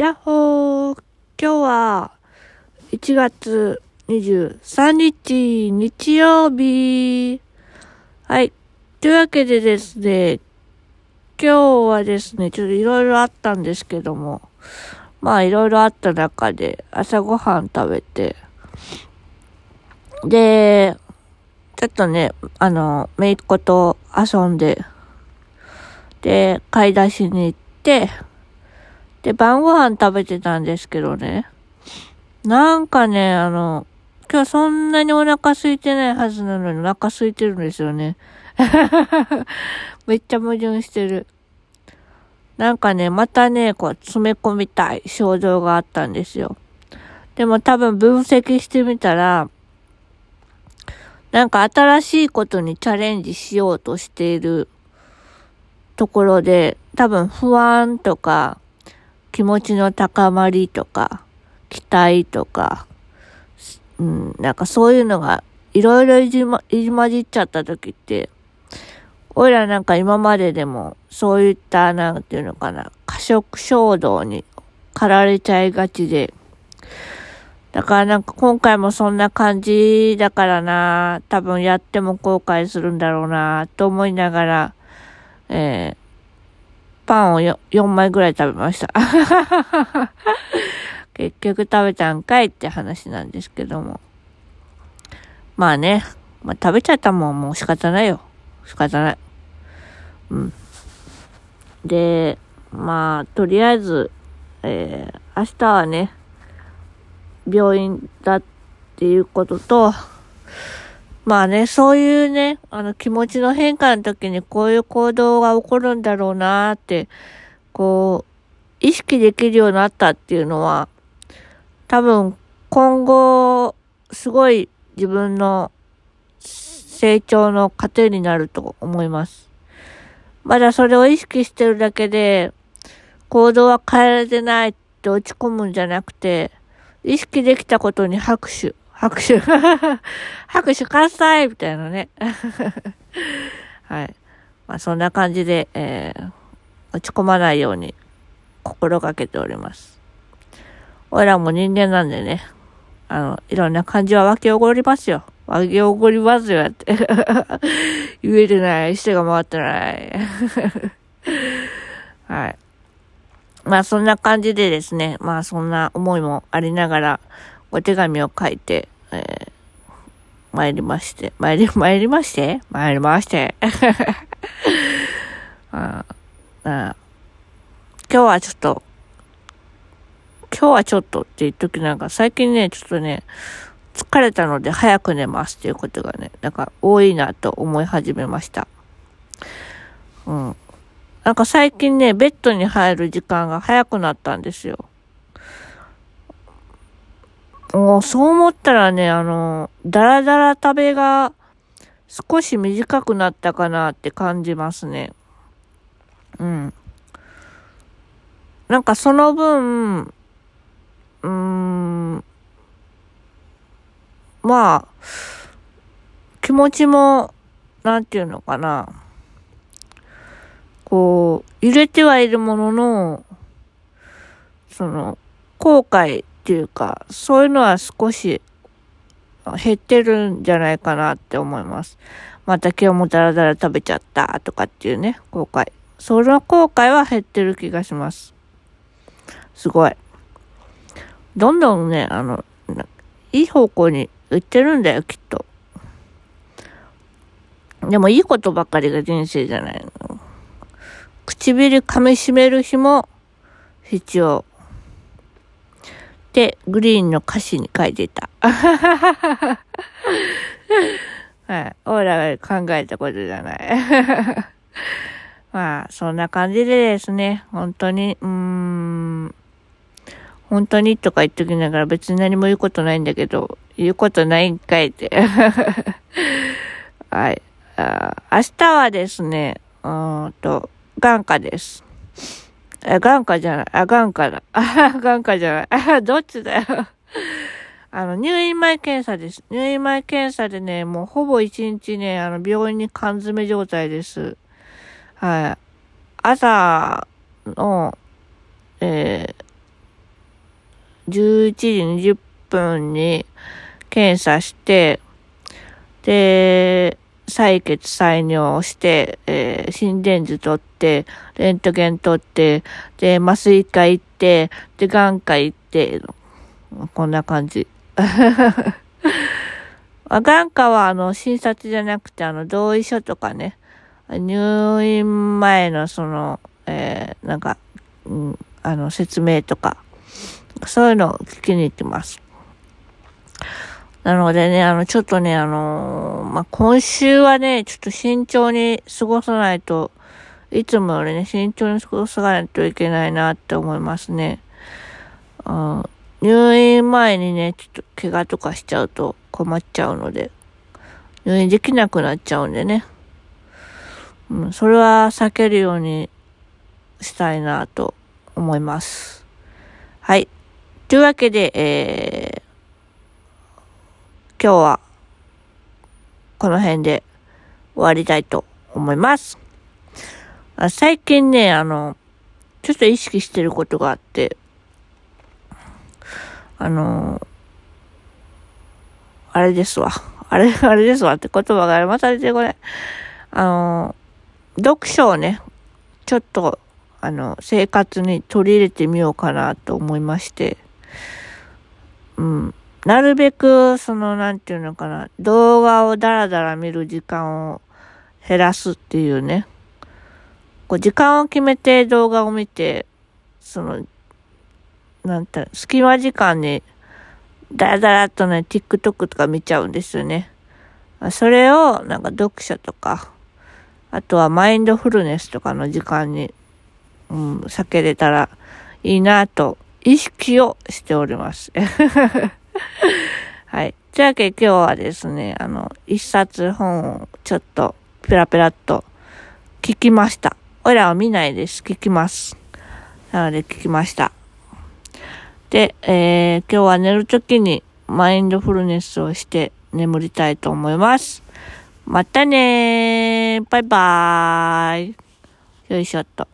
やっほー今日は1月23日日曜日はい。というわけでですね、今日はですね、ちょっといろいろあったんですけども、まあいろいろあった中で朝ごはん食べて、で、ちょっとね、あの、めいっ子と遊んで、で、買い出しに行って、で、晩ご飯食べてたんですけどね。なんかね、あの、今日そんなにお腹空いてないはずなのにお腹空いてるんですよね。めっちゃ矛盾してる。なんかね、またね、こう詰め込みたい症状があったんですよ。でも多分分析してみたら、なんか新しいことにチャレンジしようとしているところで、多分不安とか、気持ちの高まりとか、期待とか、うん、なんかそういうのがいろいろいじま、いじまじっちゃった時って、おいらなんか今まででもそういったなんていうのかな、過食衝動に駆られちゃいがちで、だからなんか今回もそんな感じだからな、多分やっても後悔するんだろうな、と思いながら、えー、パンを 4, 4枚ぐらい食べました。結局食べたんかいって話なんですけども。まあね、まあ、食べちゃったもんもう仕方ないよ。仕方ない。うん。で、まあ、とりあえず、えー、明日はね、病院だっていうことと、まあね、そういうね、あの気持ちの変化の時にこういう行動が起こるんだろうなって、こう、意識できるようになったっていうのは、多分今後、すごい自分の成長の糧になると思います。まだそれを意識してるだけで、行動は変えられてないって落ち込むんじゃなくて、意識できたことに拍手。拍手。拍手喝采みたいなね。はい。まあそんな感じで、えー、落ち込まないように心がけております。俺らも人間なんでね、あの、いろんな感じは湧き起こりますよ。湧き起こりますよって。言えてない。人が回ってない。はい。まあそんな感じでですね、まあそんな思いもありながら、お手紙を書いて、えー、参りまして、参り、参りまして？参りまして。ああ今日はちょっと、今日はちょっとって言っときなんか、最近ね、ちょっとね、疲れたので早く寝ますっていうことがね、なんか多いなと思い始めました。うん。なんか最近ね、ベッドに入る時間が早くなったんですよ。もうそう思ったらね、あの、だらだら食べが少し短くなったかなって感じますね。うん。なんかその分、うーん、まあ、気持ちも、なんていうのかな。こう、揺れてはいるものの、その、後悔ていうか、そういうのは少し減ってるんじゃないかなって思います。また今日もダラダラ食べちゃったとかっていうね、後悔。その後悔は減ってる気がします。すごい。どんどんね、あの、いい方向に行ってるんだよ、きっと。でもいいことばっかりが人生じゃないの。唇噛み締める日も必要。ってグリーンの歌詞に書いてた。はい。オーラが考えたことじゃない。まあ、そんな感じでですね、本当に、うーん、本当にとか言っときながら別に何も言うことないんだけど、言うことないんかいって。はい。明日はですね、うんと、眼科です。え、眼科じゃない。あ、眼科だ。あ、眼科じゃない。あ、どっちだよ。あの、入院前検査です。入院前検査でね、もうほぼ一日ね、あの、病院に缶詰状態です。はい。朝の、えー、11時20分に検査して、で、採血採尿して、えー、心電図取って、レントゲン取って、で、麻酔科行って、で、眼科行って、こんな感じ。眼科は、あの、診察じゃなくて、あの、同意書とかね、入院前の、その、えー、なんか、うん、あの、説明とか、そういうのを聞きに行ってます。なのでね、あの、ちょっとね、あのー、まあ、今週はね、ちょっと慎重に過ごさないと、いつもよりね、慎重に過ごさないといけないなって思いますね。あ入院前にね、ちょっと怪我とかしちゃうと困っちゃうので、入院できなくなっちゃうんでね。うん、それは避けるようにしたいなと思います。はい。というわけで、えー、今日はこの辺で終わりたいと思います。最近ね、あの、ちょっと意識してることがあって、あの、あれですわ。あれ、あれですわって言葉がまた出てこない。あの、読書をね、ちょっと、あの、生活に取り入れてみようかなと思いまして、うん。なるべく、その、なんていうのかな、動画をダラダラ見る時間を減らすっていうね。こう、時間を決めて動画を見て、その、なんて、隙間時間に、ダラダラとね、TikTok とか見ちゃうんですよね。それを、なんか読書とか、あとはマインドフルネスとかの時間に、うん、避けれたらいいなと意識をしております。はい。というわけで今日はですね、あの、一冊本をちょっとペラペラっと聞きました。おいらは見ないです。聞きます。なので聞きました。で、えー、今日は寝るときにマインドフルネスをして眠りたいと思います。またねー。バイバーイ。よいしょっと。